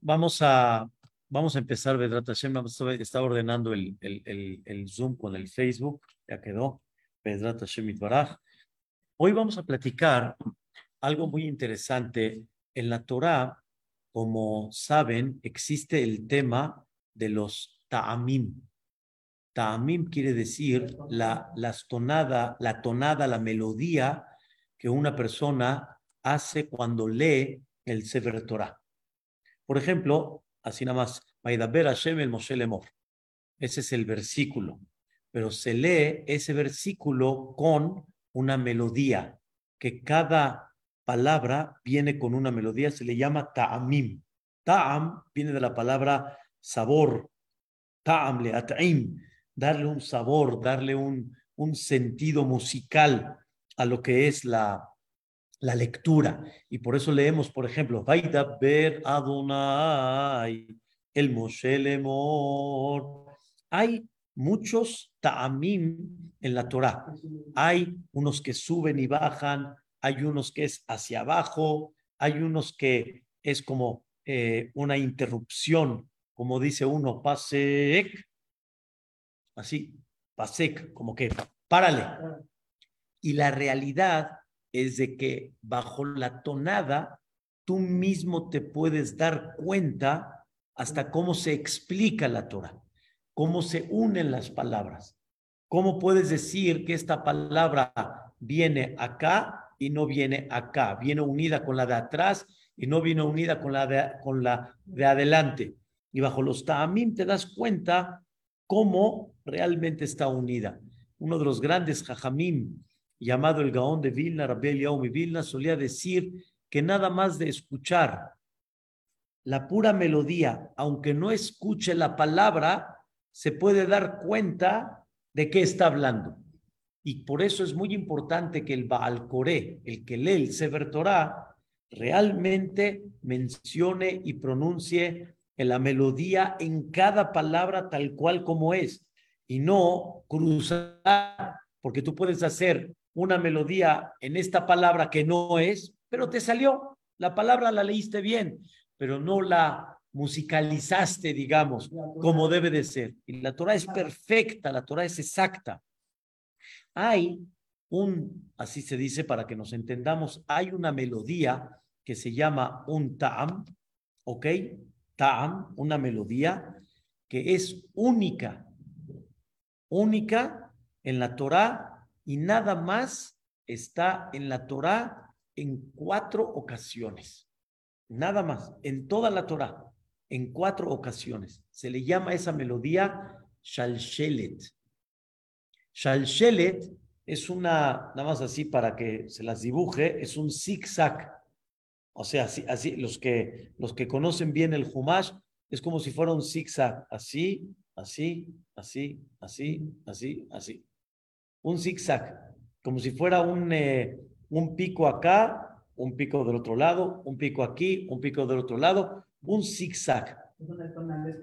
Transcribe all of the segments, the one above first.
Vamos a, vamos a empezar, Vedrat Hashem. Está ordenando el, el, el, el, Zoom con el Facebook. Ya quedó. Vedrat Hashem Itbaraj. Hoy vamos a platicar algo muy interesante. En la Torah, como saben, existe el tema de los ta'amim. Ta'amim quiere decir la, las tonada, la tonada, la melodía que una persona hace cuando lee el Sefer Torah. Por ejemplo, así nada más, Maidaber Hashem el Moshe Lemor. Ese es el versículo. Pero se lee ese versículo con una melodía, que cada palabra viene con una melodía, se le llama ta'amim. Ta'am viene de la palabra sabor. Ta'am le at'im, darle un sabor, darle un, un sentido musical a lo que es la, la lectura. Y por eso leemos, por ejemplo, Vaida ver Adonai, el Moshe Lemor. Hay muchos ta'amim en la Torah. Hay unos que suben y bajan, hay unos que es hacia abajo, hay unos que es como eh, una interrupción, como dice uno, pasek, así, pasek, como que párale. Y la realidad es de que bajo la tonada tú mismo te puedes dar cuenta hasta cómo se explica la Torah, cómo se unen las palabras. ¿Cómo puedes decir que esta palabra viene acá y no viene acá? Viene unida con la de atrás y no viene unida con la de, con la de adelante. Y bajo los ta'amim te das cuenta cómo realmente está unida. Uno de los grandes jajamim llamado el Gaón de Vilna, Rabbi Yaomi Vilna, solía decir que nada más de escuchar la pura melodía, aunque no escuche la palabra, se puede dar cuenta de qué está hablando. Y por eso es muy importante que el Baal Coré, el que lee el Sefer Torah, realmente mencione y pronuncie la melodía en cada palabra tal cual como es y no cruzar, porque tú puedes hacer una melodía en esta palabra que no es, pero te salió. La palabra la leíste bien, pero no la musicalizaste, digamos, como debe de ser. Y la Torah es perfecta, la Torah es exacta. Hay un, así se dice para que nos entendamos, hay una melodía que se llama un ta'am, ¿ok? Ta'am, una melodía que es única, única en la Torah y nada más está en la Torá en cuatro ocasiones. Nada más, en toda la Torá, en cuatro ocasiones. Se le llama esa melodía Shalshelet. Shalshelet es una, nada más así para que se las dibuje, es un zigzag. O sea, así, así los, que, los que conocen bien el Humash, es como si fuera un zigzag, así, así, así, así, así, así un zigzag, como si fuera un, eh, un pico acá, un pico del otro lado, un pico aquí, un pico del otro lado, un zigzag.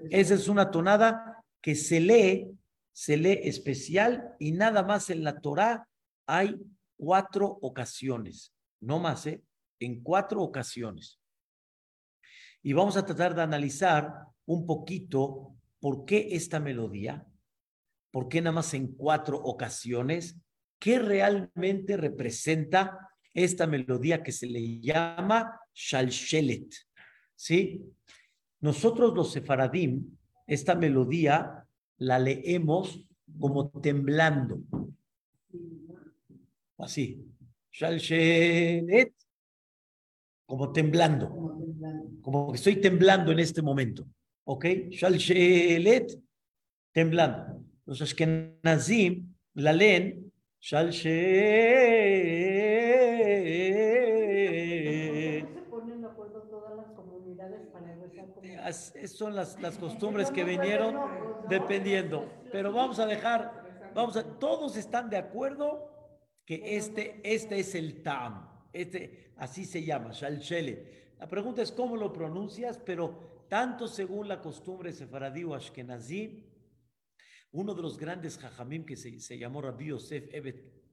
Esa es una tonada que se lee, se lee especial y nada más en la Torah hay cuatro ocasiones, no más, ¿eh? en cuatro ocasiones. Y vamos a tratar de analizar un poquito por qué esta melodía, ¿Por qué nada más en cuatro ocasiones? ¿Qué realmente representa esta melodía que se le llama Shalshelet? ¿Sí? Nosotros los sefaradim, esta melodía la leemos como temblando. Así. Shalshelet, como temblando. Como que estoy temblando en este momento. ¿Ok? Shalshelet, temblando. Los Ashkenazim la leen Shal Son las, las costumbres que vinieron dependiendo. Pero vamos a dejar, vamos a, todos están de acuerdo que este, este es el Tam. Este, así se llama, Shalshele. La pregunta es cómo lo pronuncias, pero tanto según la costumbre sefaradí o ashkenazí, uno de los grandes jajamim que se, llamó Rabbi Yosef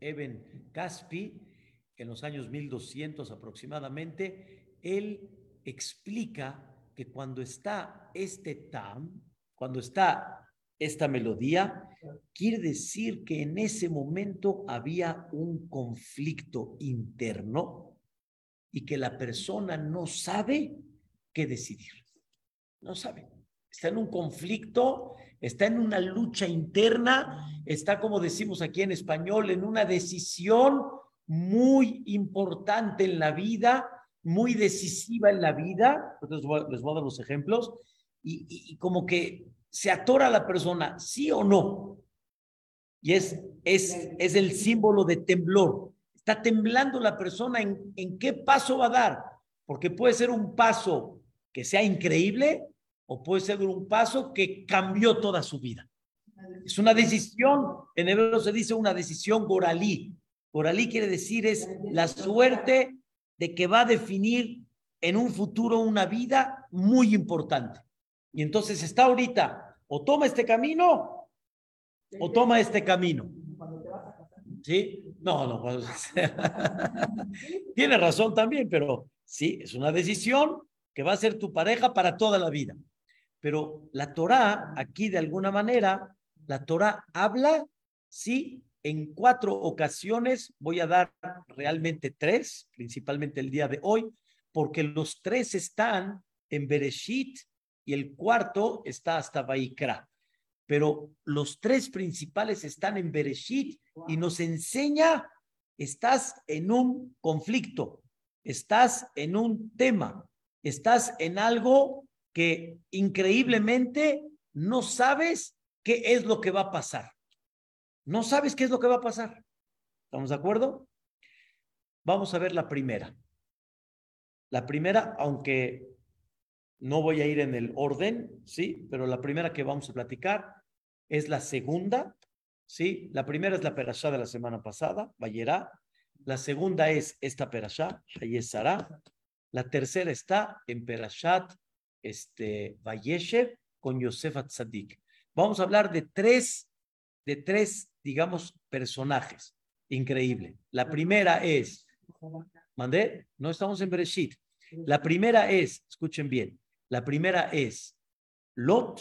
Eben Caspi, en los años 1200 aproximadamente, él explica que cuando está este tam, cuando está esta melodía, quiere decir que en ese momento había un conflicto interno y que la persona no sabe qué decidir. No sabe. Está en un conflicto, está en una lucha interna, está, como decimos aquí en español, en una decisión muy importante en la vida, muy decisiva en la vida. Entonces les voy a dar los ejemplos. Y, como que se atora la persona, sí o no. Y es, es, es el símbolo de temblor. Está temblando la persona en, en qué paso va a dar, porque puede ser un paso que sea increíble o puede ser un paso que cambió toda su vida. Es una decisión, en hebreo se dice una decisión goralí. Goralí quiere decir es la suerte de que va a definir en un futuro una vida muy importante. Y entonces está ahorita o toma este camino o toma este camino. ¿Sí? No, no. Tiene razón también, pero sí, es una decisión que va a ser tu pareja para toda la vida. Pero la Torah, aquí de alguna manera, la Torah habla, sí, en cuatro ocasiones, voy a dar realmente tres, principalmente el día de hoy, porque los tres están en Bereshit y el cuarto está hasta Vaikra. Pero los tres principales están en Bereshit y nos enseña, estás en un conflicto, estás en un tema, estás en algo que increíblemente no sabes qué es lo que va a pasar. No sabes qué es lo que va a pasar. ¿Estamos de acuerdo? Vamos a ver la primera. La primera, aunque no voy a ir en el orden, ¿sí? Pero la primera que vamos a platicar es la segunda, ¿sí? La primera es la perashá de la semana pasada, Bayerá. La segunda es esta perashá, Hayesara. La tercera está en Perashat este, Vayeshev con Yosef Atzadik. Vamos a hablar de tres, de tres, digamos, personajes. Increíble. La primera es, ¿mandé? No estamos en Bereshit. La primera es, escuchen bien, la primera es Lot,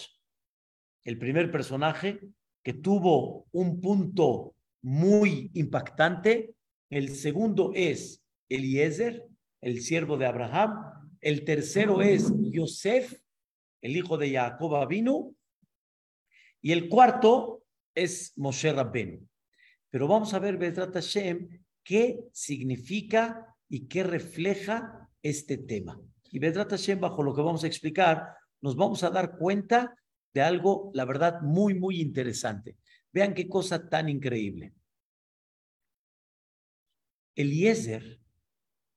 el primer personaje que tuvo un punto muy impactante. El segundo es Eliezer, el siervo de Abraham. El tercero es Yosef, el hijo de Jacob Avinu. Y el cuarto es Moshe Rabbeinu. Pero vamos a ver, Bedrat Hashem, qué significa y qué refleja este tema. Y Vedrat Hashem, bajo lo que vamos a explicar, nos vamos a dar cuenta de algo, la verdad, muy, muy interesante. Vean qué cosa tan increíble. Eliezer,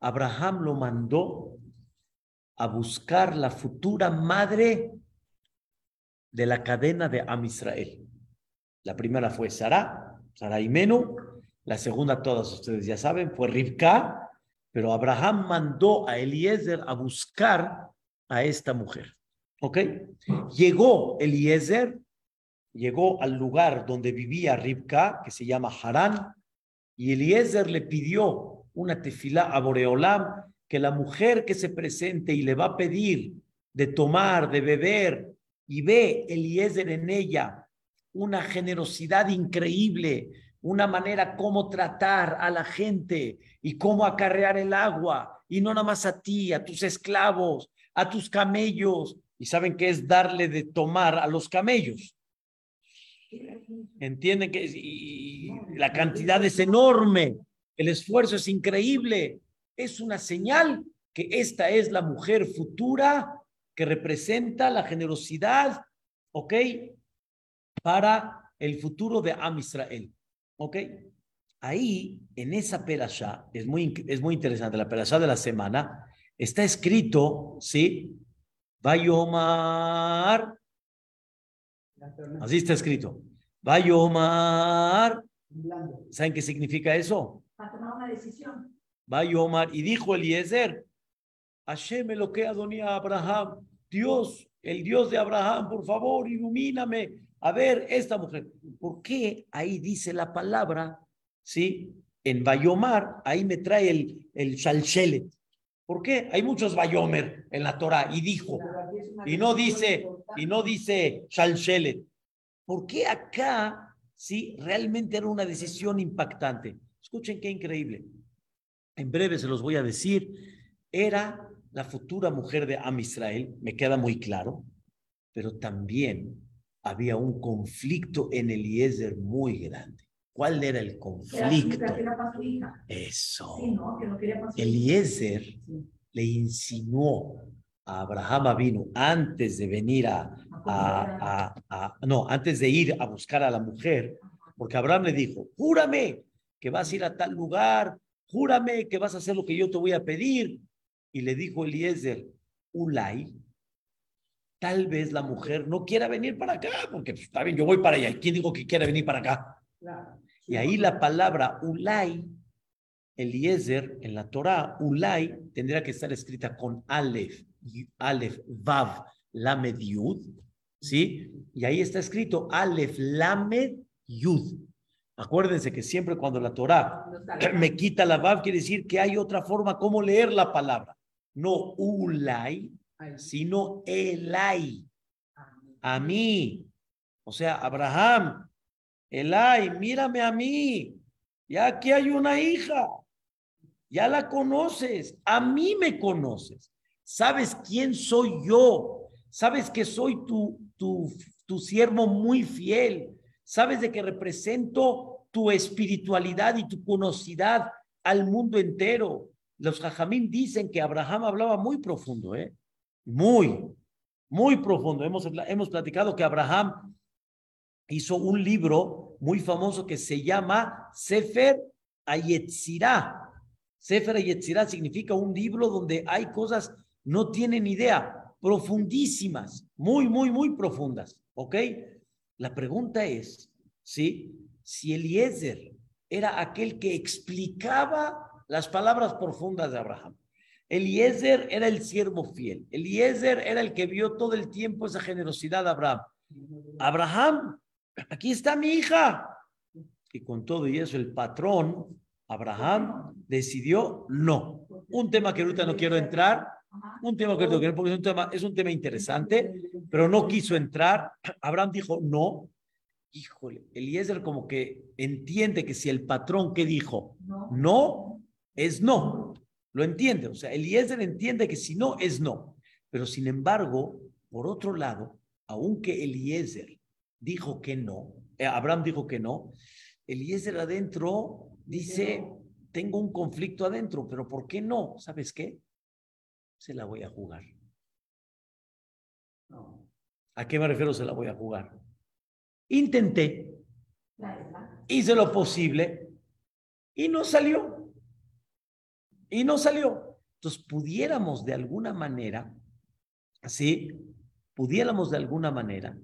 Abraham lo mandó a buscar la futura madre de la cadena de Am Israel. La primera fue Sara, Sara y Menú. La segunda, todas ustedes ya saben, fue Rivka. Pero Abraham mandó a Eliezer a buscar a esta mujer. ¿Ok? Llegó Eliezer, llegó al lugar donde vivía Ribka, que se llama Harán, y Eliezer le pidió una tefilá a Boreolam, que la mujer que se presente y le va a pedir de tomar, de beber, y ve Eliezer en ella una generosidad increíble, una manera cómo tratar a la gente y cómo acarrear el agua, y no nada más a ti, a tus esclavos, a tus camellos, y saben qué es darle de tomar a los camellos. Entienden que la cantidad es enorme, el esfuerzo es increíble, es una señal que esta es la mujer futura que representa la generosidad, ¿ok? Para el futuro de Am Israel. ¿Ok? Ahí, en esa perashá, es muy, es muy interesante, la perashá de la semana, está escrito, ¿sí? Vayomar. Así está escrito. Vayomar. ¿Saben qué significa eso? Para tomar una decisión. Vayomar. Y dijo Eliezer, Hashem lo que adonía Abraham. Dios, el Dios de Abraham, por favor, ilumíname a ver, esta mujer, ¿por qué ahí dice la palabra, sí? en Bayomar, ahí me trae el, el Shalshelet. ¿Por qué? Hay muchos Bayomer en la Torah y dijo, y no dice, y no dice Shalshelet. ¿Por qué acá sí realmente era una decisión impactante? Escuchen qué increíble. En breve se los voy a decir. Era la futura mujer de Am Israel, me queda muy claro, pero también había un conflicto en Eliezer muy grande. ¿Cuál era el conflicto? Eso. Eliezer le insinuó a Abraham vino antes de venir a, a, a, no, antes de ir a buscar a la mujer, porque Abraham le dijo, júrame que vas a ir a tal lugar, júrame que vas a hacer lo que yo te voy a pedir. Y le dijo Eliezer, Ulay, tal vez la mujer no quiera venir para acá, porque pues, está bien, yo voy para allá. ¿Quién dijo que quiera venir para acá? Y ahí la palabra Ulay, Eliezer, en la Torah, Ulay tendría que estar escrita con Aleph, Aleph, Vav, Lamed, Yud, ¿sí? Y ahí está escrito Aleph, Lamed, Yud. Acuérdense que siempre cuando la Torah me quita la Vav, quiere decir que hay otra forma como leer la palabra. No Ulay, sino Elay. A mí. O sea, Abraham, Elay, mírame a mí. Ya aquí hay una hija. Ya la conoces. A mí me conoces. Sabes quién soy yo. Sabes que soy tu, tu, tu siervo muy fiel. Sabes de que represento tu espiritualidad y tu conocidad al mundo entero. Los jajamín dicen que Abraham hablaba muy profundo, ¿eh? Muy, muy profundo. Hemos, hemos platicado que Abraham hizo un libro muy famoso que se llama Sefer Ayetzirah. Sefer Ayetzirah significa un libro donde hay cosas, no tienen idea, profundísimas, muy, muy, muy profundas. ¿Ok? La pregunta es, ¿sí? Si Eliezer era aquel que explicaba las palabras profundas de Abraham. Eliezer era el siervo fiel. Eliezer era el que vio todo el tiempo esa generosidad de Abraham. Abraham aquí está mi hija. Y con todo y eso, el patrón, Abraham, decidió no. Un tema que ahorita no quiero entrar, un tema que porque es un tema, es un tema interesante, pero no quiso entrar. Abraham dijo no. Híjole, Eliezer como que entiende que si el patrón que dijo no, es no. Lo entiende. O sea, Eliezer entiende que si no, es no. Pero sin embargo, por otro lado, aunque Eliezer dijo que no, eh, Abraham dijo que no, Eliezer adentro dice, tengo un conflicto adentro, pero ¿por qué no? ¿Sabes qué? Se la voy a jugar. ¿A qué me refiero se la voy a jugar? Intenté, hice lo posible y no salió. Y no salió. Entonces, pudiéramos de alguna manera, ¿sí? Pudiéramos de alguna manera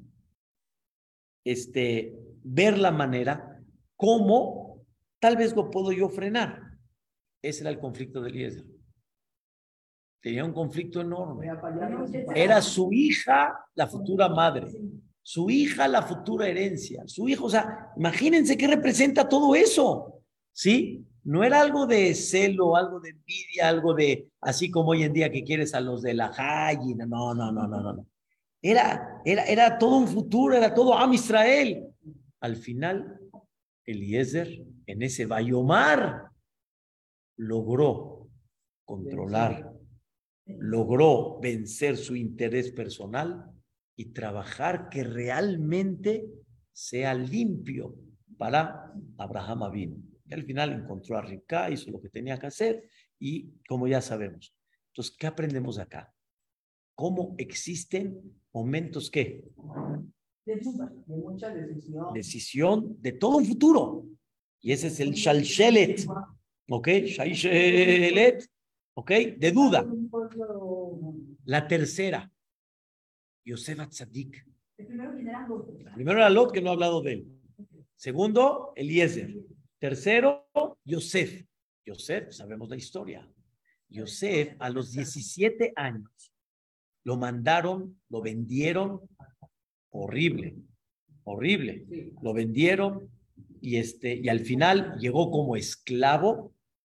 este, ver la manera cómo tal vez lo puedo yo frenar. Ese era el conflicto de Eliezer. Tenía un conflicto enorme. Era su hija la futura madre, su hija la futura herencia, su hijo, o sea, imagínense qué representa todo eso, ¿sí? No era algo de celo, algo de envidia, algo de, así como hoy en día que quieres a los de la Hayi, no, no, no, no, no, no. Era, era, era todo un futuro, era todo Am Israel. Al final, Eliezer, en ese Bayomar, logró controlar, logró vencer su interés personal y trabajar que realmente sea limpio para Abraham Avino. Y al final encontró a Ribka, hizo lo que tenía que hacer y como ya sabemos. Entonces, ¿qué aprendemos acá? ¿Cómo existen momentos que de, mucha decisión. Decisión de todo un futuro. Y ese es el shalshelet. ¿Ok? Shalshelet. ¿Ok? De duda. La tercera. Yosef Atzadik. Primero era Lot, que no ha hablado de él. Segundo, Eliezer. Tercero, Yosef. Yosef, sabemos la historia. Yosef, a los 17 años, lo mandaron, lo vendieron, horrible, horrible. Lo vendieron y, este, y al final llegó como esclavo,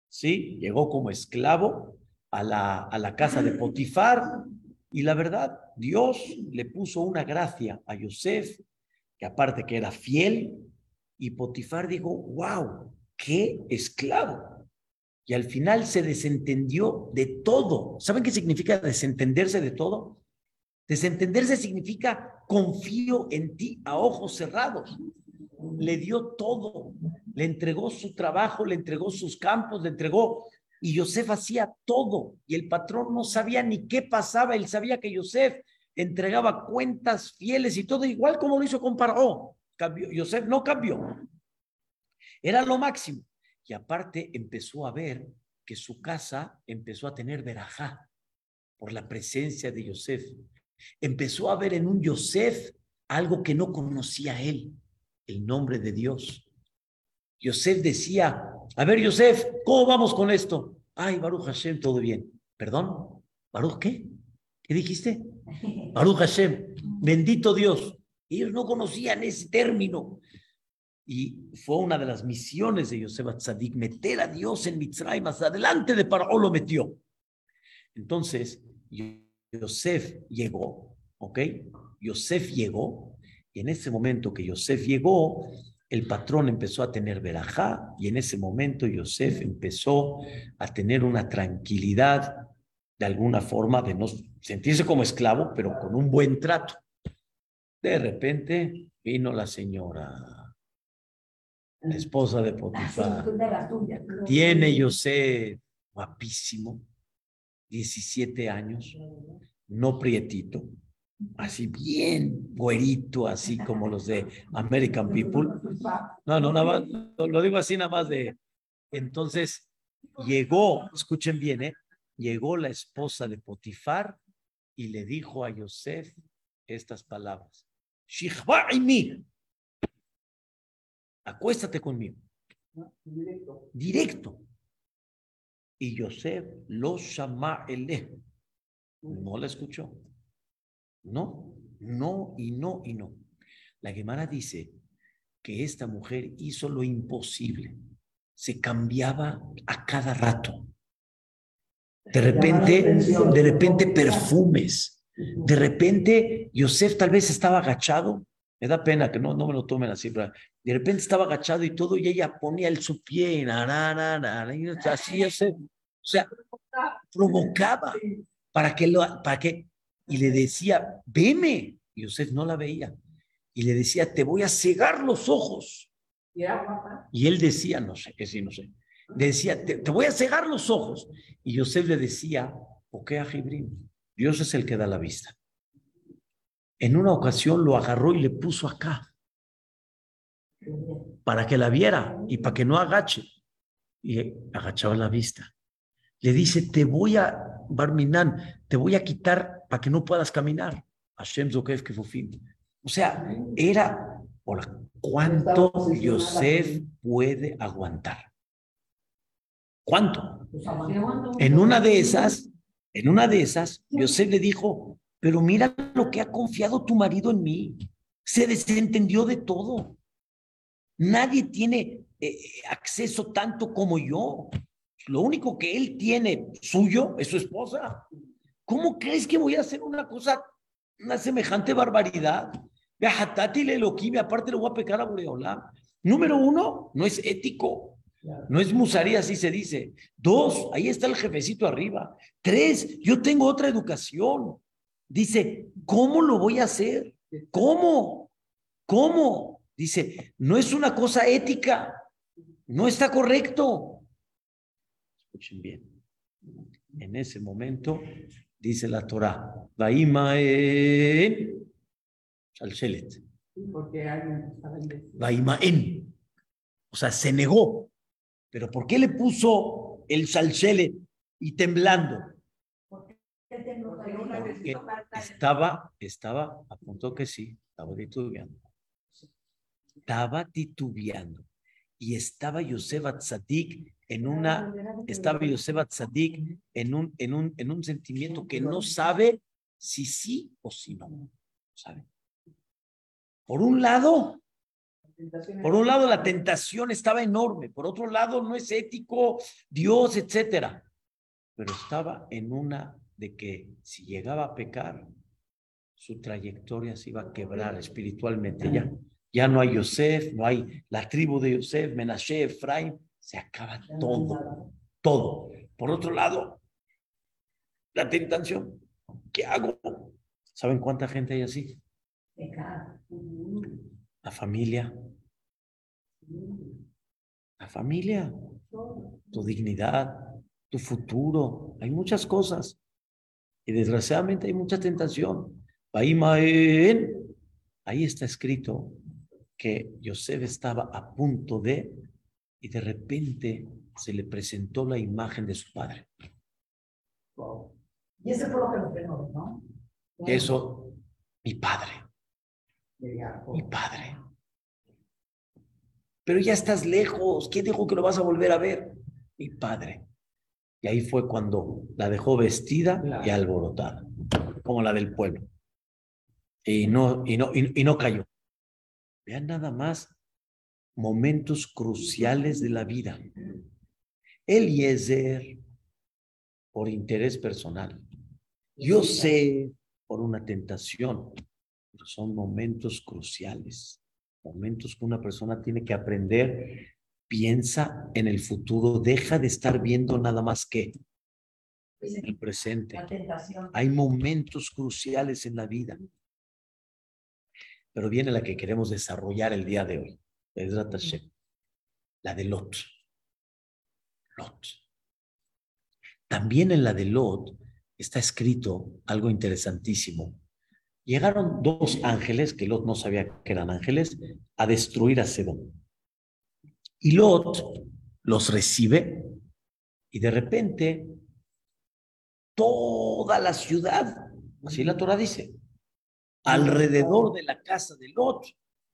¿sí? Llegó como esclavo a la, a la casa de Potifar y la verdad, Dios le puso una gracia a Yosef, que aparte que era fiel, y Potifar dijo, wow, qué esclavo. Y al final se desentendió de todo. ¿Saben qué significa desentenderse de todo? Desentenderse significa confío en ti a ojos cerrados. Le dio todo, le entregó su trabajo, le entregó sus campos, le entregó y Yosef hacía todo y el patrón no sabía ni qué pasaba, él sabía que Yosef entregaba cuentas fieles y todo, igual como lo hizo con Paró. Cambió, Yosef no cambió. Era lo máximo. Y aparte empezó a ver que su casa empezó a tener verajá por la presencia de Yosef. Empezó a ver en un Yosef algo que no conocía él, el nombre de Dios. Yosef decía, a ver, Yosef, ¿cómo vamos con esto? Ay, Baruch Hashem, todo bien. ¿Perdón? ¿Baruch qué? ¿Qué dijiste? Baruch Hashem, bendito Dios. Ellos no conocían ese término. Y fue una de las misiones de Yosef Tzadik, meter a Dios en Mitzray, más adelante de Paró lo metió. Entonces, Yosef llegó, ¿ok? Yosef llegó, y en ese momento que Yosef llegó, el patrón empezó a tener verajá y en ese momento Yosef empezó a tener una tranquilidad de alguna forma de no sentirse como esclavo, pero con un buen trato. De repente vino la señora, la esposa de Potifar. Tiene Yosef guapísimo, 17 años, no prietito, así bien güerito, así como los de American People. No, no, nada más, lo digo así nada más de... Entonces llegó, escuchen bien, ¿eh? llegó la esposa de Potifar y le dijo a Yosef estas palabras. mi acuéstate conmigo. Directo. Y Yosef lo llama el No la escuchó. No, no y no y no. La Gemara dice que esta mujer hizo lo imposible. Se cambiaba a cada rato. De repente, de repente perfumes. De repente, Yosef tal vez estaba agachado. Me da pena que no, no me lo tomen así, pero de repente estaba agachado y todo, y ella ponía el su pie, y así, o sea, provocaba para que, lo, para que y le decía, veme. Y Yosef no la veía. Y le decía, te voy a cegar los ojos. Y él decía, no sé, que sí, no sé. decía, te, voy a cegar los ojos. Y Yosef le decía, ¿por qué a Jibrim? Dios es el que da la vista. En una ocasión lo agarró y le puso acá para que la viera y para que no agache. Y agachaba la vista. Le dice, te voy a, Barminan, te voy a quitar para que no puedas caminar. Hashem Zokef Kefufim. O sea, era, hola, ¿cuánto Yosef puede aguantar? ¿Cuánto? En una de esas, en una de esas, Yosef le dijo, pero mira lo que ha confiado tu marido en mí. Se desentendió de todo. Nadie tiene eh, acceso tanto como yo. Lo único que él tiene suyo es su esposa. ¿Cómo crees que voy a hacer una cosa, una semejante barbaridad? Que aparte le voy a pecar a Boreolam. Número uno, no es ético. No es musaría, así se dice. Dos, ahí está el jefecito arriba. Tres, yo tengo otra educación. Dice, ¿cómo lo voy a hacer? ¿Cómo? ¿Cómo? Dice, no es una cosa ética. No está correcto. Escuchen bien. En ese momento dice la Torah. Vaimaen Shalshelet. Vaimaen. O sea, se negó. Pero ¿por qué le puso el Shalshelet y temblando? estaba, estaba, apuntó que sí, estaba titubeando. Estaba titubeando. Y estaba Yosef Tzadik en una, estaba Yosef Tzadik en un, en, un, en un sentimiento que no sabe si sí o si no. ¿Sabe? Por un lado. Por un lado, la tentación estaba enorme, por otro lado, no es ético, Dios, etcétera. Pero estaba en una de que si llegaba a pecar, su trayectoria se iba a quebrar espiritualmente ya. Ya no hay Yosef, no hay la tribu de Yosef, Menashe, Efraim, se acaba todo, todo. Por otro lado, la tentación, ¿qué hago? ¿Saben cuánta gente hay así? La familia, la familia, tu dignidad, tu futuro, hay muchas cosas. Y desgraciadamente hay mucha tentación. Ahí está escrito que Yosef estaba a punto de, y de repente se le presentó la imagen de su padre. Y ese fue lo que lo frenó, ¿no? Eso, mi padre, mi padre. Pero ya estás lejos. ¿Quién dijo que lo vas a volver a ver? Mi padre. Y ahí fue cuando la dejó vestida y alborotada, como la del pueblo. Y no, y no, y, y no cayó. Vean nada más momentos cruciales de la vida. Eliezer, por interés personal. Yo sé por una tentación, pero son momentos cruciales, momentos que una persona tiene que aprender, piensa en el futuro, deja de estar viendo nada más que el presente. Hay momentos cruciales en la vida, pero viene la que queremos desarrollar el día de hoy, la de Lot. Lot. También en la de Lot está escrito algo interesantísimo. Llegaron dos ángeles, que Lot no sabía que eran ángeles, a destruir a Sedón. Y Lot los recibe y de repente toda la ciudad, así la Torah dice, alrededor de la casa de Lot,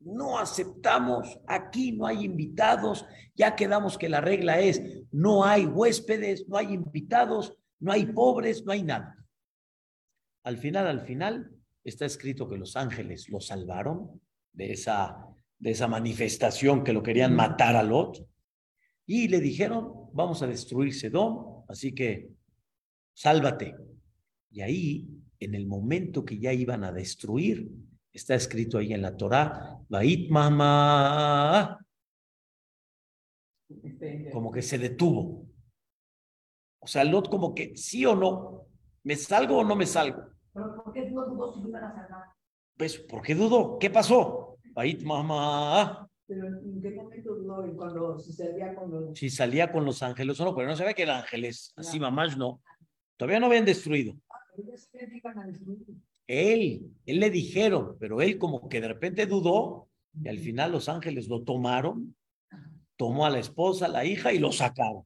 no aceptamos, aquí no hay invitados, ya quedamos que la regla es, no hay huéspedes, no hay invitados, no hay pobres, no hay nada. Al final, al final, está escrito que los ángeles lo salvaron de esa, de esa manifestación que lo querían matar a Lot y le dijeron, vamos a destruir Sedón, así que sálvate. Y ahí, en el momento que ya iban a destruir, está escrito ahí en la Torá, Bait Mama, como que se detuvo. O sea, Lot como que sí o no, ¿me salgo o no me salgo? ¿Pero por qué no dudó si iban a salvar? Pues, ¿por qué dudó? ¿Qué pasó? Bait Mama, Pero ¿en qué momento dudó? ¿En Cuando se salía con los... si salía con los ángeles o no, pero no se ve que eran ángeles, así mamás no. Todavía no habían destruido. Pero ya a destruir. Él, él le dijeron, pero él como que de repente dudó y al final los ángeles lo tomaron, tomó a la esposa, a la hija y lo sacaron.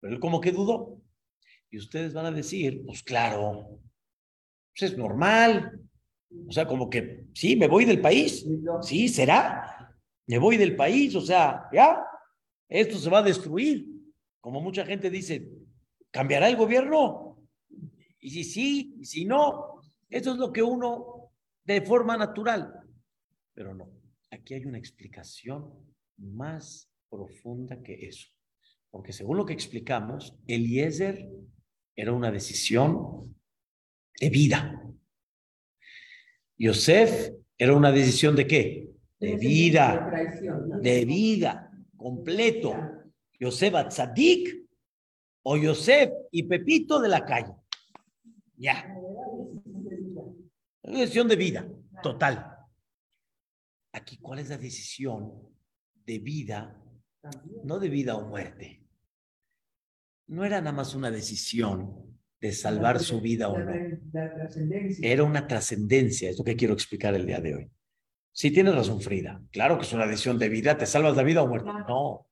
Pero él como que dudó. Y ustedes van a decir, pues claro, pues es normal. O sea, como que, sí, me voy del país. Sí, será. Me voy del país, o sea, ya, esto se va a destruir. Como mucha gente dice, ¿cambiará el gobierno? Y si sí, y si no, eso es lo que uno de forma natural. Pero no, aquí hay una explicación más profunda que eso. Porque según lo que explicamos, Eliezer era una decisión de vida. Yosef era una decisión de qué? De vida, de vida, completo. Yosef Atzadik o Yosef y Pepito de la calle. Ya. Una decisión de vida, total. Aquí, ¿cuál es la decisión de vida? No de vida o muerte. No era nada más una decisión de salvar su vida o no. Era una trascendencia, es lo que quiero explicar el día de hoy. Sí, tienes razón, Frida. Claro que es una decisión de vida, te salvas la vida o muerte. No,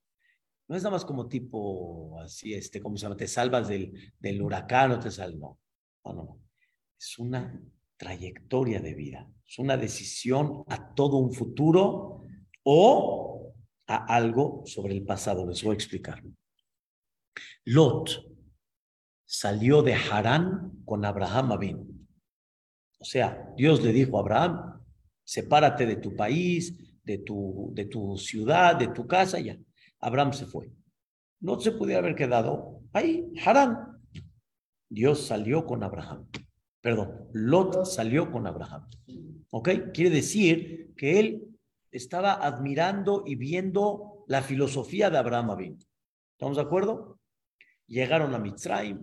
no es nada más como tipo así, este, ¿cómo se llama? Te salvas del, del huracán o te salvas. No, no, no. no. Es una trayectoria de vida, es una decisión a todo un futuro o a algo sobre el pasado. Les voy a explicar. Lot salió de Harán con Abraham Abin. O sea, Dios le dijo a Abraham, sepárate de tu país, de tu, de tu ciudad, de tu casa, ya. Abraham se fue. No se pudiera haber quedado ahí, Harán. Dios salió con Abraham. Perdón, Lot salió con Abraham. ¿Ok? Quiere decir que él estaba admirando y viendo la filosofía de Abraham ¿Estamos de acuerdo? Llegaron a Mitzrayim.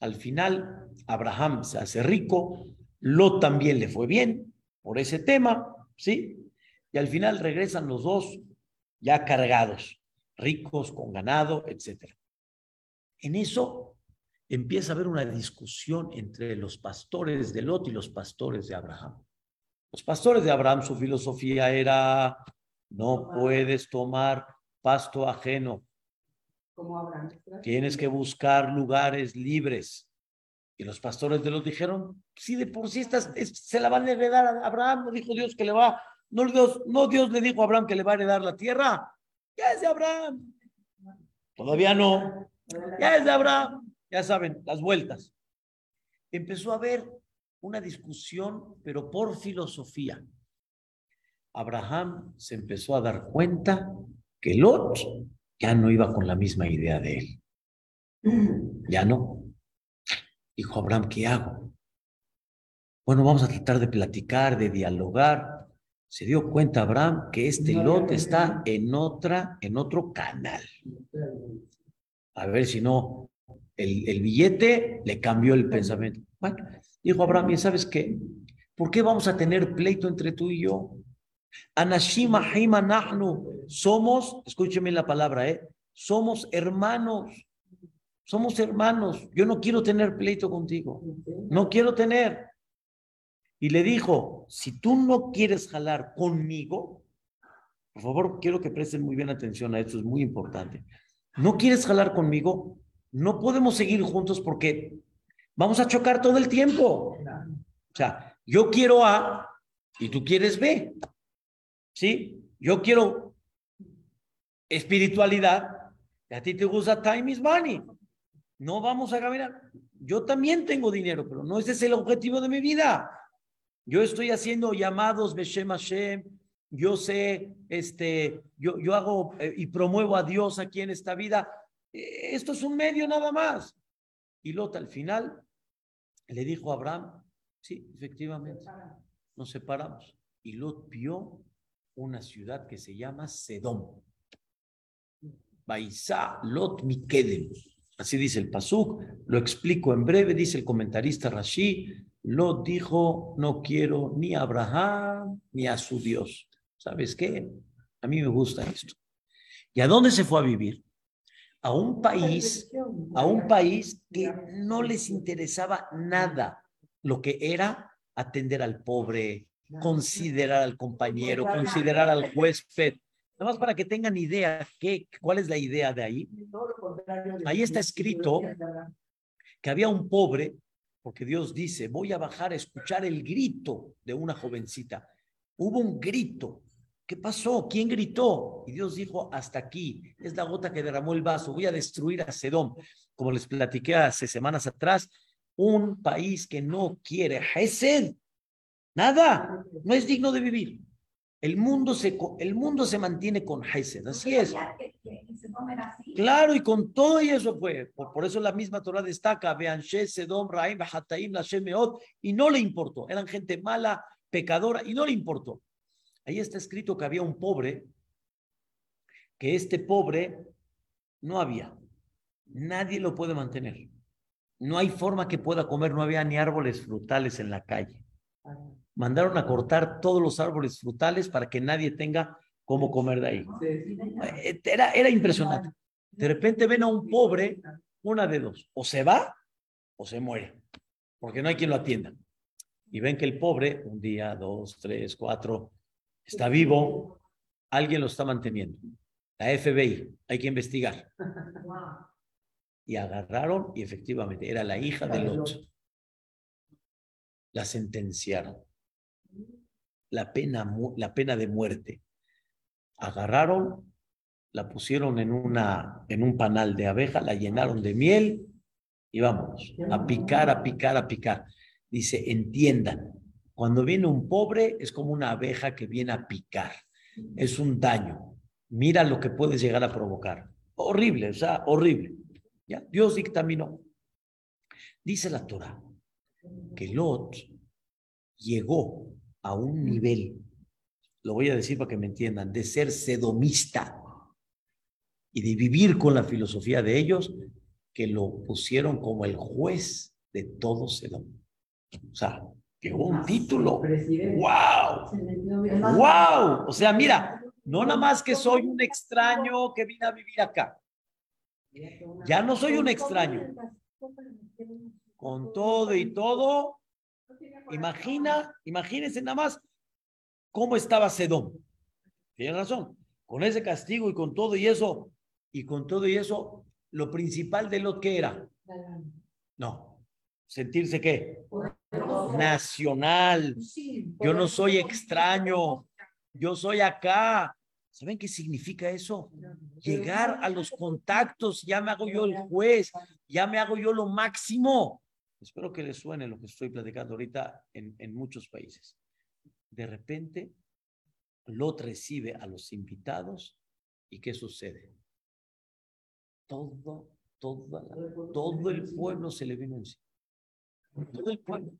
Al final, Abraham se hace rico. Lot también le fue bien por ese tema, ¿sí? Y al final regresan los dos ya cargados, ricos, con ganado, etc. En eso empieza a haber una discusión entre los pastores de Lot y los pastores de Abraham. Los pastores de Abraham, su filosofía era, no puedes tomar pasto ajeno. Tienes que buscar lugares libres. Y los pastores de Lot dijeron, si de por sí estas, se la van a heredar a Abraham, no dijo Dios que le va, no Dios, no Dios le dijo a Abraham que le va a heredar la tierra. Ya es de Abraham. Todavía no. Ya es de Abraham ya saben, las vueltas. Empezó a haber una discusión, pero por filosofía. Abraham se empezó a dar cuenta que Lot ya no iba con la misma idea de él. Ya no. Dijo Abraham, ¿qué hago? Bueno, vamos a tratar de platicar, de dialogar. Se dio cuenta Abraham que este Lot está en otra, en otro canal. A ver si no el, billete, le cambió el pensamiento. Bueno, dijo Abraham, ¿sabes qué? ¿Por qué vamos a tener pleito entre tú y yo? Anashima Nahnu, somos, escúcheme la palabra, ¿eh? Somos hermanos. Somos hermanos. Yo no quiero tener pleito contigo. No quiero tener. Y le dijo, si tú no quieres jalar conmigo, por favor, quiero que presten muy bien atención a esto, es muy importante. ¿No quieres jalar conmigo? No podemos seguir juntos porque vamos a chocar todo el tiempo. O sea, yo quiero A y tú quieres B. ¿Sí? Yo quiero espiritualidad y a ti te gusta time is money. No vamos a caminar. Yo también tengo dinero, pero no ese es el objetivo de mi vida. Yo estoy haciendo llamados Beshem Hashem. Yo sé, este, yo, yo hago eh, y promuevo a Dios aquí en esta vida esto es un medio nada más. Y Lot al final le dijo a Abraham, sí, efectivamente, nos separamos. Y Lot vio una ciudad que se llama Sedom. Lot Mikedem. Así dice el Pasuk, lo explico en breve, dice el comentarista Rashi, Lot dijo, no quiero ni a Abraham ni a su Dios. ¿Sabes qué? A mí me gusta esto. ¿Y a dónde se fue a vivir? A un país, a un país que no les interesaba nada lo que era atender al pobre, considerar al compañero, considerar al huésped. Nada más para que tengan idea qué, cuál es la idea de ahí. Ahí está escrito que había un pobre, porque Dios dice, voy a bajar a escuchar el grito de una jovencita. Hubo un grito ¿Qué pasó? ¿Quién gritó? Y Dios dijo, hasta aquí, es la gota que derramó el vaso, voy a destruir a Sedón. Como les platiqué hace semanas atrás, un país que no quiere Hesed, nada, no es digno de vivir. El mundo se, el mundo se mantiene con Hesed, así es. Claro, y con todo y eso fue. Por, por eso la misma Torah destaca, vean, Sedom, Raim, Hataim, y no le importó. Eran gente mala, pecadora, y no le importó. Ahí está escrito que había un pobre, que este pobre no había. Nadie lo puede mantener. No hay forma que pueda comer, no había ni árboles frutales en la calle. Mandaron a cortar todos los árboles frutales para que nadie tenga cómo comer de ahí. Era, era impresionante. De repente ven a un pobre, una de dos, o se va o se muere, porque no hay quien lo atienda. Y ven que el pobre, un día, dos, tres, cuatro, está vivo, alguien lo está manteniendo. La FBI, hay que investigar. Y agarraron y efectivamente era la hija de Lot. La sentenciaron. La pena, la pena de muerte. Agarraron, la pusieron en, una, en un panal de abeja, la llenaron de miel y vamos, a picar, a picar, a picar. Dice, entiendan, cuando viene un pobre es como una abeja que viene a picar. es un daño. Mira lo que puedes llegar a provocar. Horrible, o sea, horrible. ¿Ya? Dios dictaminó. Dice la Torah que Lot llegó a un nivel, lo voy a decir para que me entiendan, de ser sedomista y de vivir con la filosofía de ellos, que lo pusieron como el juez de todo Sedom. O sea, llegó un título. ¡Wow! ¡Wow! O sea, mira, no nada más que soy un extraño que vine a vivir acá. Ya no soy un extraño. Con todo y todo, imagina, imagínense nada más cómo estaba Sedón. Tiene razón. Con ese castigo y con todo y eso, y con todo y eso, lo principal de lo que era. No. Sentirse qué? Nacional. Yo no soy extraño. Yo soy acá. ¿Saben qué significa eso? Llegar a los contactos, ya me hago yo el juez, ya me hago yo lo máximo. Espero que les suene lo que estoy platicando ahorita en, en muchos países. De repente, Lot recibe a los invitados y ¿qué sucede? Todo, todo, todo el pueblo se le vino encima. Todo el pueblo.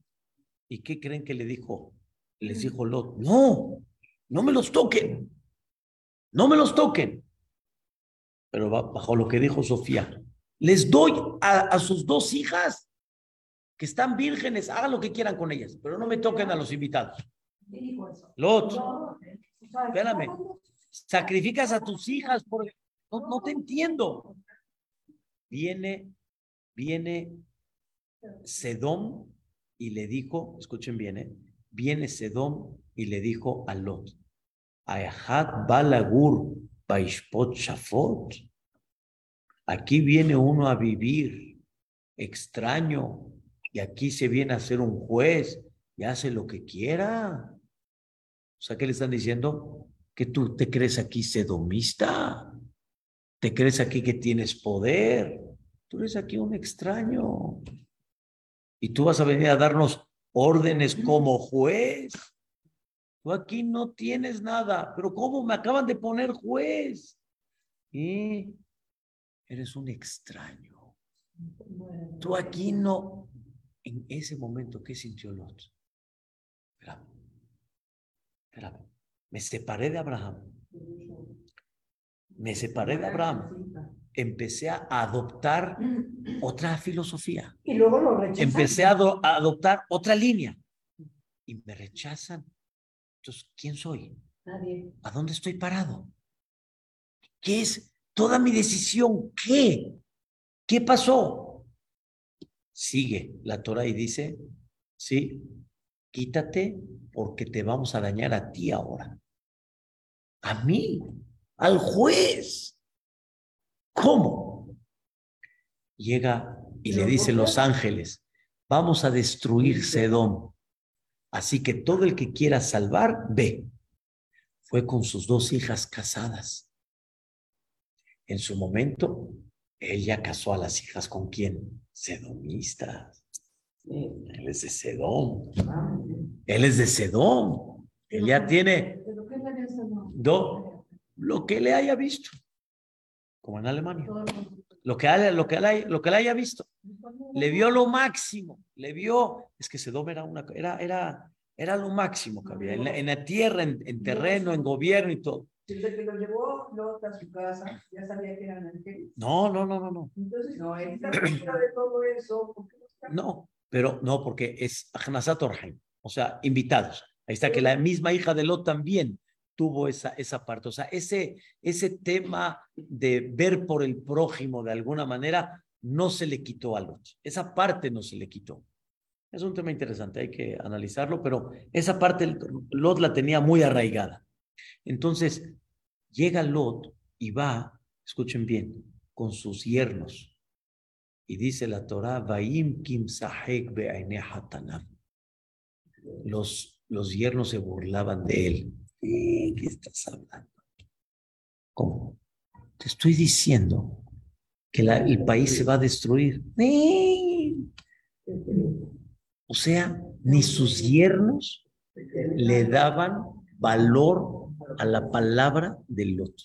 ¿Y qué creen que le dijo? Les dijo Lot, no, no me los toquen. No me los toquen. Pero bajo lo que dijo Sofía, les doy a, sus dos hijas que están vírgenes, hagan lo que quieran con ellas, pero no me toquen a los invitados. Lot, espérame, sacrificas a tus hijas por... No, no te entiendo. Viene, viene Sedón y le dijo, escuchen bien, ¿eh? viene Sedón y le dijo a Lot, Balagur Shafot. Aquí viene uno a vivir extraño y aquí se viene a ser un juez y hace lo que quiera. O sea, ¿qué le están diciendo? Que tú te crees aquí sedomista, te crees aquí que tienes poder, tú eres aquí un extraño y tú vas a venir a darnos órdenes como juez. Tú aquí no tienes nada, pero ¿cómo me acaban de poner juez? Y eres un extraño. Tú aquí no. En ese momento, ¿qué sintió Lot? Espérame. Espérame. Me separé de Abraham. Me separé de Abraham. Empecé a adoptar otra filosofía. Y luego lo Empecé a adoptar otra línea. Y me rechazan entonces, ¿quién soy? Nadie. ¿A dónde estoy parado? ¿Qué es toda mi decisión? ¿Qué? ¿Qué pasó? Sigue la Torah y dice, sí, quítate porque te vamos a dañar a ti ahora. A mí, al juez. ¿Cómo? Llega y le dice los ángeles, vamos a destruir Sedón. Así que todo el que quiera salvar, ve. Fue con sus dos hijas casadas. En su momento, él ya casó a las hijas con quién? Sedomistas. Él es de Sedón. Él es de Sedón. Él ya tiene do, lo que le haya visto, como en Alemania. Lo que, lo, que, lo que le haya visto. Le vio lo máximo. Le vio, es que Sedom era, una, era, era, era lo máximo que había. En la, tierra, en, terreno, en gobierno y todo. Desde que lo llevó Lot a su casa, ya sabía que eran ángeles. No, no, no, no, no. Entonces, no, él de todo eso. No, pero no, porque es Ahnasat o sea, invitados. Ahí está que la misma hija de Lot también tuvo esa, esa parte. O sea, ese, ese tema de ver por el prójimo de alguna manera no se le quitó a Lot. Esa parte no se le quitó. Es un tema interesante, hay que analizarlo, pero esa parte Lot la tenía muy arraigada. Entonces, llega Lot y va, escuchen bien, con sus yernos. Y dice la Torah, Los, los yernos se burlaban de él. ¿Qué estás hablando? ¿Cómo? Te estoy diciendo que el país se va a destruir. O sea, ni sus yernos le daban valor a la palabra del Lot.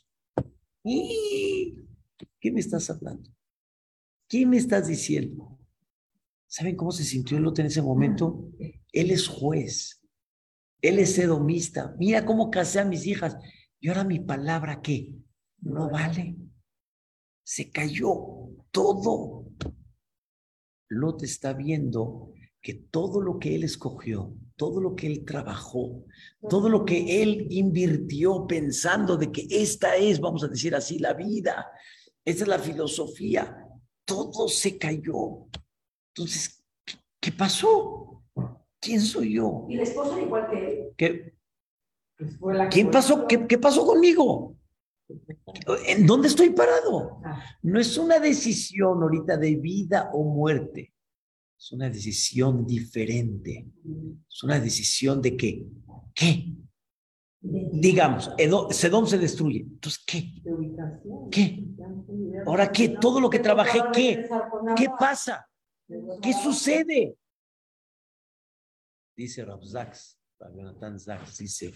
¿Qué me estás hablando? ¿Qué me estás diciendo? ¿Saben cómo se sintió Lot en ese momento? Él es juez. Él es sedomista. Mira cómo casé a mis hijas. Y ahora mi palabra, ¿qué? No vale. Se cayó todo. Lot está viendo que todo lo que él escogió, todo lo que él trabajó, todo lo que él invirtió pensando de que esta es, vamos a decir así, la vida, esta es la filosofía, todo se cayó. Entonces, ¿qué, pasó? ¿Quién soy yo? ¿Y la esposa igual que él? ¿Qué? Pues ¿Quién pasó? ¿Qué, ¿Qué pasó conmigo? ¿En dónde estoy parado? Ah. No es una decisión ahorita de vida o muerte. Es una decisión diferente. Es una decisión de que, ¿qué? Digamos, Sedón se destruye. Entonces, ¿qué? ¿Qué? Ahora, ¿qué? Todo lo que trabajé, ¿qué? ¿Qué pasa? ¿Qué sucede? Dice Rav Zaks, dice,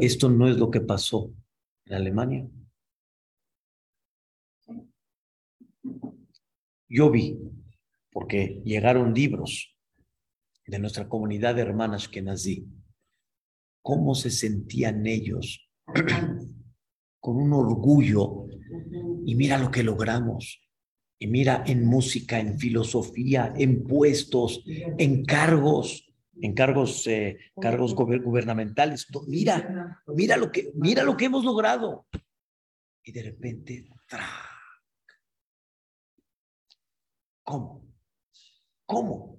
esto no es lo que pasó en Alemania. Yo vi, porque llegaron libros de nuestra comunidad de hermanas que nací, cómo se sentían ellos con un orgullo y mira lo que logramos. Y mira en música, en filosofía, en puestos, en cargos, en cargos, eh, cargos gubernamentales. Mira, mira lo que, mira lo que hemos logrado. Y de repente, ¿cómo? ¿Cómo?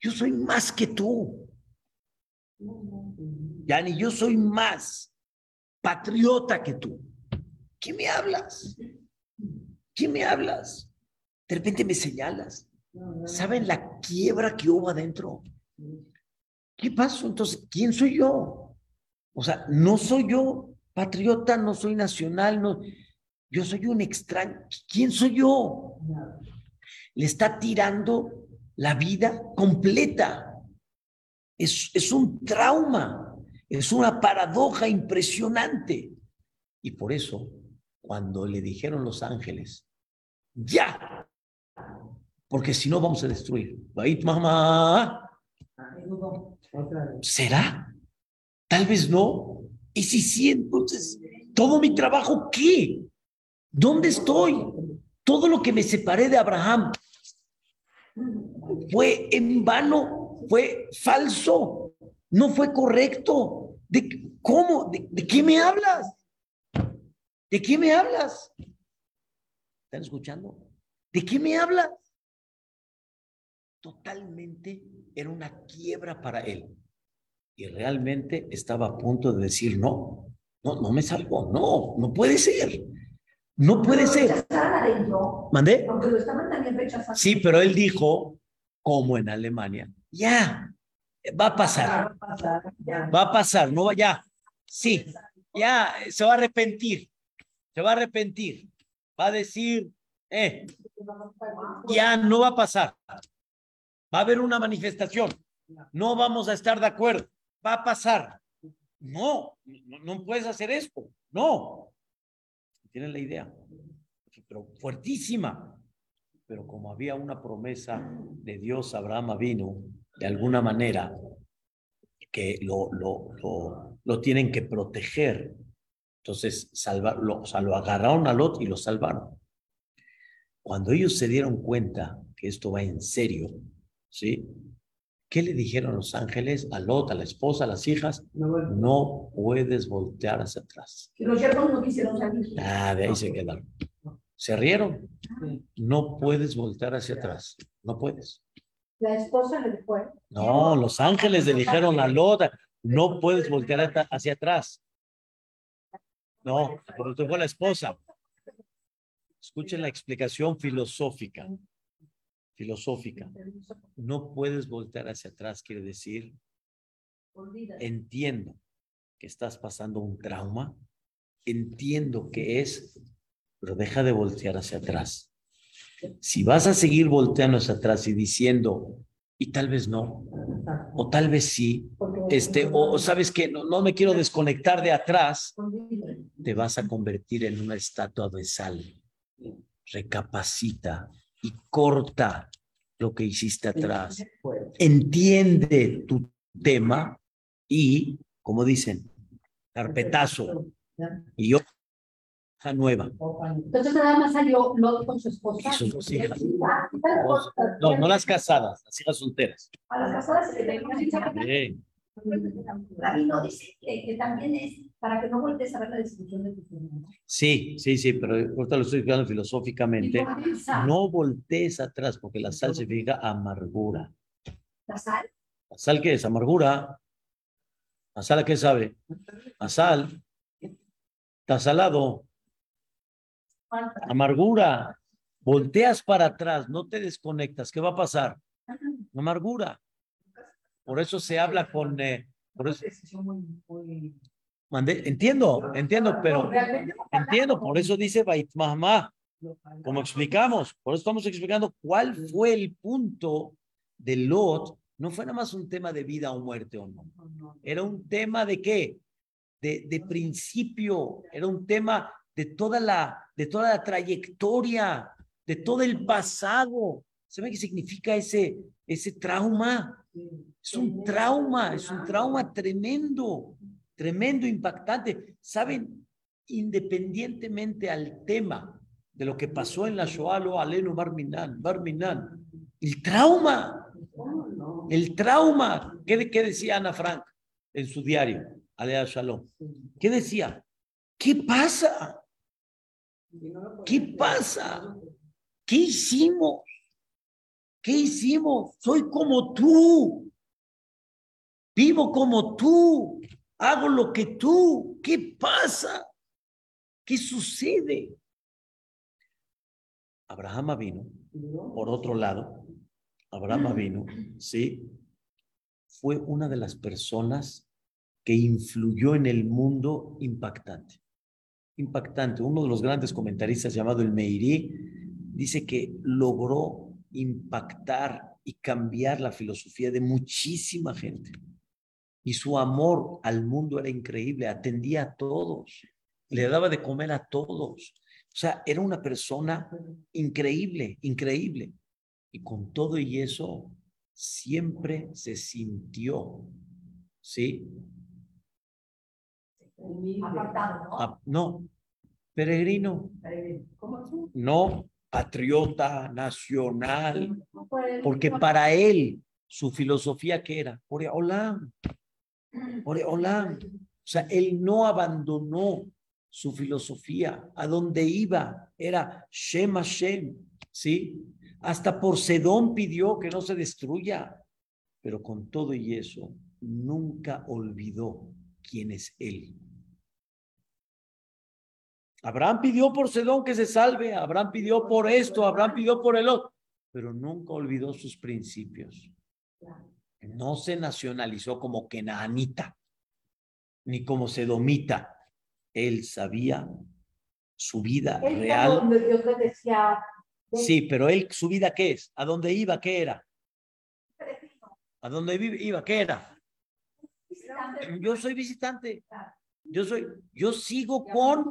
Yo soy más que tú. Ya ni yo soy más patriota que tú. ¿Qué me hablas? ¿Qué me hablas? De repente me señalas. ¿Saben la quiebra que hubo adentro? ¿Qué pasó? Entonces, ¿quién soy yo? O sea, no soy yo patriota, no soy nacional, no. Yo soy un extraño. ¿Quién soy yo? Le está tirando la vida completa. Es, es un trauma, es una paradoja impresionante. Y por eso, cuando le dijeron los ángeles, ya, porque si no vamos a destruir. ¿Será? Tal vez no. Y si sí, entonces, todo mi trabajo, ¿qué? ¿Dónde estoy? Todo lo que me separé de Abraham fue en vano, fue falso, no fue correcto. ¿De cómo? ¿De, de qué me hablas? ¿De qué me hablas? ¿Están escuchando? ¿De qué me hablas? Totalmente era una quiebra para él. Y realmente estaba a punto de decir, no, no, no me salgo, no, no puede ser. No puede ser. ¿Mandé? Sí, pero él dijo, como en Alemania, ya, va a pasar. Va a pasar, no va ya. Sí, ya, se va a arrepentir. Se va a arrepentir. Va a decir, eh, ya no va a pasar. Va a haber una manifestación. No vamos a estar de acuerdo. Va a pasar. No, no, puedes hacer esto. No. Tienen la idea. Pero fuertísima. Pero como había una promesa de Dios, Abraham vino de alguna manera que lo, lo, lo, tienen que proteger. Entonces, salvarlo, o sea, lo agarraron a Lot y lo salvaron. Cuando ellos se dieron cuenta que esto va en serio, ¿sí? ¿Qué le dijeron los ángeles a Lot, a la esposa, a las hijas? No, puedes voltear hacia atrás. los yernos no quisieron salir. Ah, de ahí se quedaron. Se rieron. No puedes voltear hacia atrás. No puedes. La esposa le fue. No, los ángeles le dijeron a Lot, no puedes voltear hacia atrás. No, porque fue la esposa. Escuchen la explicación filosófica filosófica. No puedes voltear hacia atrás, quiere decir, entiendo que estás pasando un trauma, entiendo que es, pero deja de voltear hacia atrás. Si vas a seguir volteando hacia atrás y diciendo, y tal vez no, o tal vez sí, este, o sabes que no, no me quiero desconectar de atrás, te vas a convertir en una estatua de sal. Recapacita y corta lo que hiciste atrás. Entiende tu tema y, como dicen, carpetazo. Y yo, nueva. Entonces nada más salió Lot con su esposa. Y sus dos hijas. No, no las casadas, las hijas solteras. A las casadas se le Rabino dice que, que también es para que no voltees a ver la discusión de tu hermano. Sí, sí, sí, pero ahorita lo estoy explicando filosóficamente. No voltees atrás porque la sal significa amargura. La sal. ¿La sal qué es? Amargura. ¿La sal a qué sabe? A sal. Está salado. Amargura. Volteas para atrás, no te desconectas. ¿Qué va a pasar? Amargura. Por eso se habla con... eh, por eso, Mandé- entiendo, entiendo, pero entiendo, por eso dice Bait Mahma, como explicamos, por eso estamos explicando cuál fue el punto de Lot. No fue nada más un tema de vida o muerte o no. Era un tema de qué? De, de principio, era un tema de toda la, de toda la trayectoria, de todo el pasado. ¿Sabe qué significa ese, ese trauma? Es un trauma, es un trauma tremendo, tremendo, impactante. ¿Saben? Independientemente al tema de lo que pasó en la Shoah, lo Aleno Barminan, Barminan, el trauma, el trauma. ¿Qué, qué decía Ana Frank en su diario? Alea Shalom. ¿Qué decía? ¿Qué pasa? ¿Qué pasa? ¿Qué hicimos? ¿Qué hicimos? Soy como tú. Vivo como tú. Hago lo que tú. ¿Qué pasa? ¿Qué sucede? Abraham vino, por otro lado, Abraham vino, ¿sí? Fue una de las personas que influyó en el mundo impactante. Impactante. Uno de los grandes comentaristas llamado el Meiri dice que logró impactar y cambiar la filosofía de muchísima gente. Y su amor al mundo era increíble, atendía a todos, le daba de comer a todos. O sea, era una persona increíble, increíble. Y con todo y eso, siempre se sintió, ¿sí? Apartado, ¿no? Ah, no, peregrino, no patriota, nacional, porque para él su filosofía que era, Olam, Olam. O sea, él no abandonó su filosofía. A donde iba era Shem Hashem, ¿sí? Hasta por Sedón pidió que no se destruya. Pero con todo y eso, nunca olvidó quién es él. Abraham pidió por Sedón que se salve, Abraham pidió por esto, Abraham pidió por el otro, pero nunca olvidó sus principios. No se nacionalizó como Kenaanita, ni como Sedomita. Él sabía su vida Él real. Dios decía, Sí, pero él, su vida, ¿qué es? ¿A dónde iba? ¿Qué era? ¿A dónde iba? ¿Qué era? visitante. Yo soy visitante. Yo soy, yo sigo con,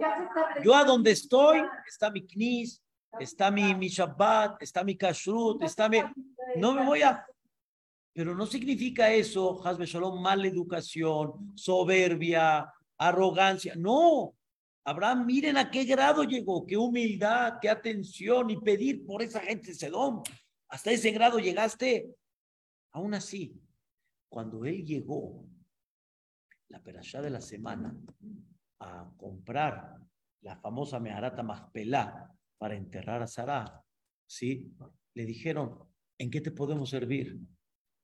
yo a donde estoy, está mi knis, está mi, mi Shabbat, está mi kashrut, está mi, no me voy a, pero no significa eso, Hasbe Shalom, mala educación, soberbia, arrogancia. No. Abraham, miren a qué grado llegó, qué humildad, qué atención y pedir por esa gente Sedón. Hasta ese grado llegaste. Aún así, cuando él llegó, la perashá de la semana, a comprar la famosa Meharata Machpelah para enterrar a Sarah, ¿sí? Le dijeron, ¿en qué te podemos servir?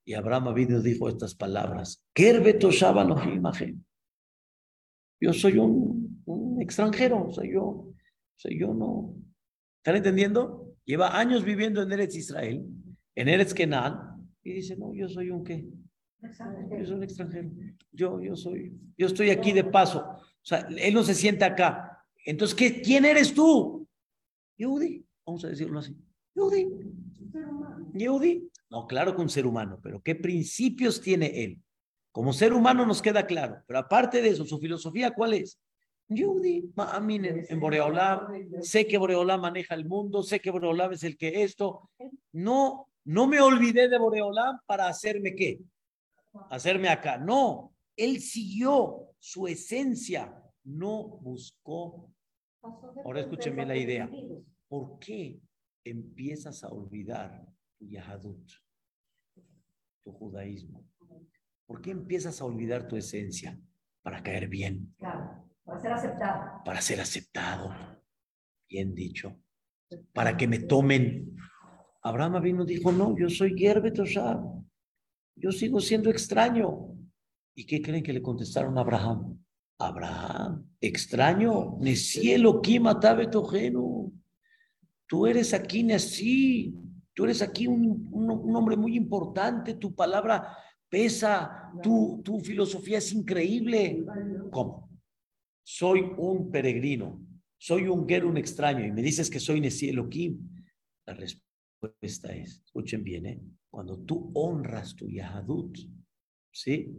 Y Abraham Avinu dijo estas palabras. Yo soy un, extranjero, o yo, o sea, yo no. ¿Están entendiendo? Lleva años viviendo en Eretz Israel, en Eretz Kenan, y dice, no, yo soy un qué, yo soy un extranjero, yo, yo soy, yo estoy aquí de paso. O sea, él no se siente acá. Entonces, ¿qué, ¿quién eres tú? Yehudi, vamos a decirlo así. Yehudi. Yehudi. No, claro que un ser humano, pero ¿qué principios tiene él? Como ser humano nos queda claro, pero aparte de eso, su filosofía, ¿cuál es? Yudi, mí en Boreolam, sé que Boreolam maneja el mundo, sé que Boreolam es el que esto. No, no me olvidé de Boreolam para hacerme qué? Hacerme acá. No, él siguió su esencia, no buscó. Ahora escúcheme la idea. ¿Por qué empiezas a olvidar tu Yahadut, tu judaísmo? ¿Por qué empiezas a olvidar tu esencia? Para caer bien. para ser aceptado. Para ser aceptado. Bien dicho. Para que me tomen. Abraham vino dijo, no, yo soy Gerbe Yo sigo siendo extraño. ¿Y qué creen que le contestaron a Abraham? Abraham, extraño, ni cielo. Tú eres aquí nací, tú eres aquí un, un hombre muy importante, tu palabra pesa, tu, tu filosofía es increíble. ¿Cómo? Soy un peregrino, soy un guerrero, un extraño, y me dices que soy Nesi Elohim. La respuesta es, escuchen bien, ¿eh? Cuando tú honras tu Yahadut, ¿sí?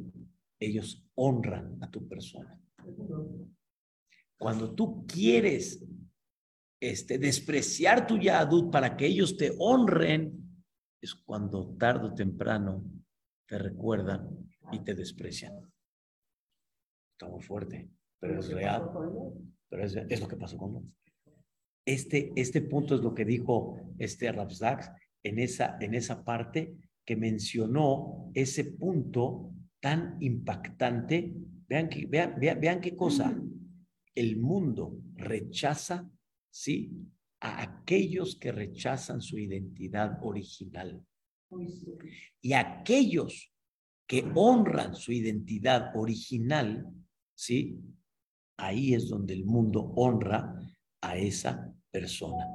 Ellos honran a tu persona. Cuando tú quieres este, despreciar tu Yahadut para que ellos te honren, es cuando tarde o temprano te recuerdan y te desprecian. Está fuerte, pero es real. Pero es, lo que pasó con nosotros. Este, este punto es lo que dijo este Rapsax en esa, en esa parte que mencionó ese punto tan impactante. Vean, que, vean, vean, qué cosa. El mundo rechaza, ¿sí? A aquellos que rechazan su identidad original. Y aquellos que honran su identidad original, ¿sí? Ahí es donde el mundo honra a esa persona.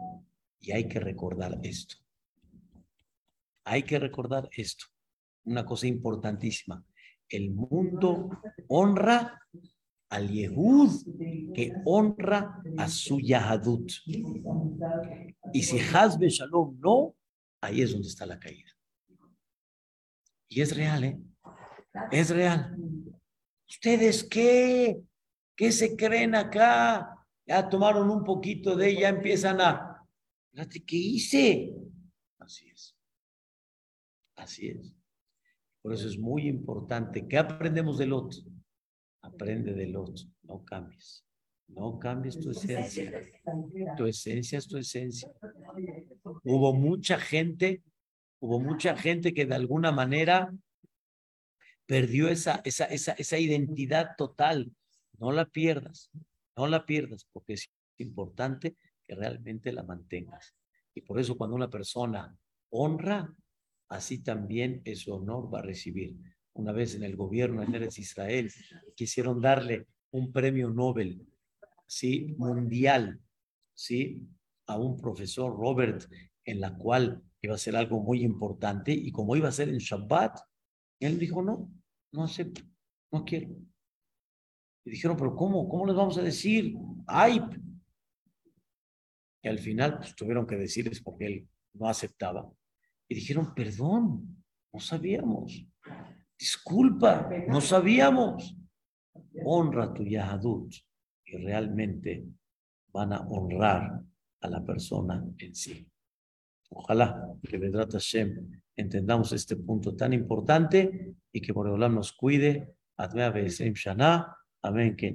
Y hay que recordar esto. Hay que recordar esto. Una cosa importantísima. El mundo honra al Yehud que honra a su Yahadut. Y si Hazbe Shalom no, ahí es donde está la caída. Y es real, ¿eh? Es real. ¿Ustedes qué? ¿Qué se creen acá? Ya tomaron un poquito de ella, empiezan a... ¿Qué hice? Así es. Así es. Por eso es muy importante. ¿Qué aprendemos del otro? Aprende del otro. No cambies. No cambies tu esencia. Tu esencia es tu esencia. Hubo mucha gente Hubo mucha gente que de alguna manera perdió esa, esa, esa, esa identidad total. No la pierdas, no la pierdas, porque es importante que realmente la mantengas. Y por eso cuando una persona honra, así también ese honor va a recibir. Una vez en el gobierno en Eres Israel quisieron darle un premio Nobel, ¿sí? Mundial, ¿sí? A un profesor, Robert, en la cual iba a ser algo muy importante y como iba a ser en Shabbat, él dijo, no, no acepto, no quiero. Y dijeron, pero ¿cómo? ¿Cómo les vamos a decir? ¡Ay! Y al final pues, tuvieron que decirles porque él no aceptaba. Y dijeron, perdón, no sabíamos. Disculpa, no sabíamos. Honra tu Yahadut y realmente van a honrar a la persona en sí. Ojalá que Vedrat Hashem entendamos este punto tan importante y que Boreolam nos cuide. Shana. Amén. Que